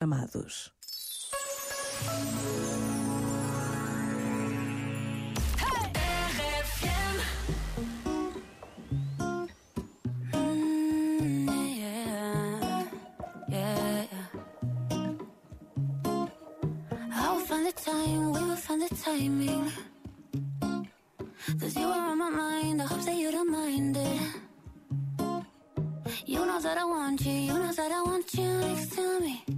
amados. Time, we will find the timing. Cause you were on my mind, I hope that you don't mind it. You know that I want you, you know that I want you next to me.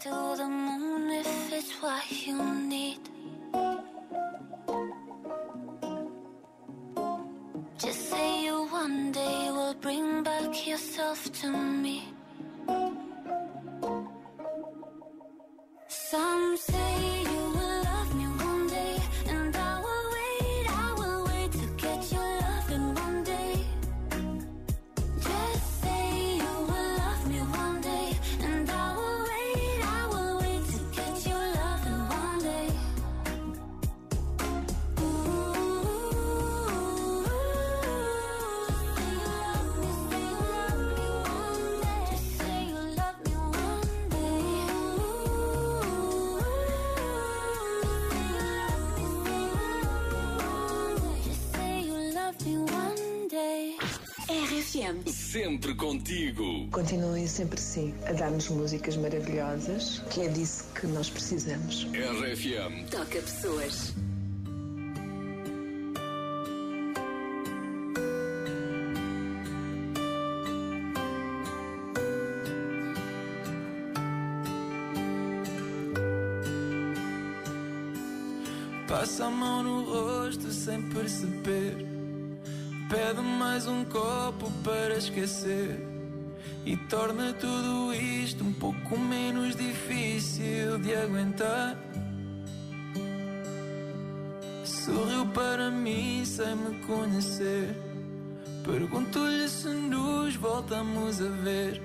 to the moon if it's what you need. Just say you one day will bring back yourself to me. Some say you will love me one day, and I will wait, I will wait to get your loving one day. RFM. Sempre contigo. Continuem sempre assim a dar-nos músicas maravilhosas, que é disso que nós precisamos. RFM. Toca pessoas. Passa a mão no rosto sem perceber. Pede mais um copo para esquecer. E torna tudo isto um pouco menos difícil de aguentar. Sorriu para mim sem me conhecer. Pergunto-lhe se nos voltamos a ver.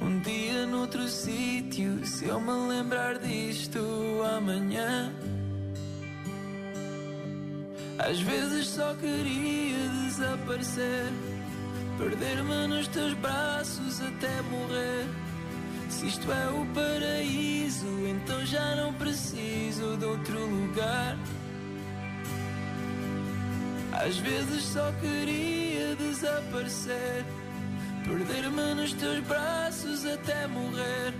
Um dia noutro sítio, se eu me lembrar disto amanhã. Às vezes só queria desaparecer, perder-me nos teus braços até morrer. Se isto é o paraíso, então já não preciso de outro lugar. Às vezes só queria desaparecer, perder-me nos teus braços até morrer.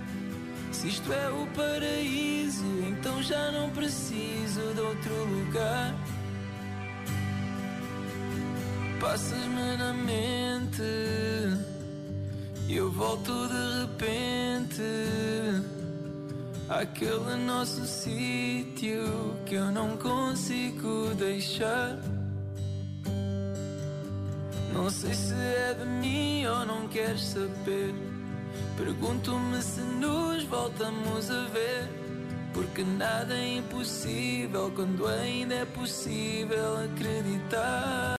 Se isto é o paraíso, então já não preciso de outro lugar. Passas-me na mente e eu volto de repente àquele nosso sítio que eu não consigo deixar. Não sei se é de mim ou não queres saber. Pergunto-me se nos voltamos a ver. Porque nada é impossível quando ainda é possível acreditar.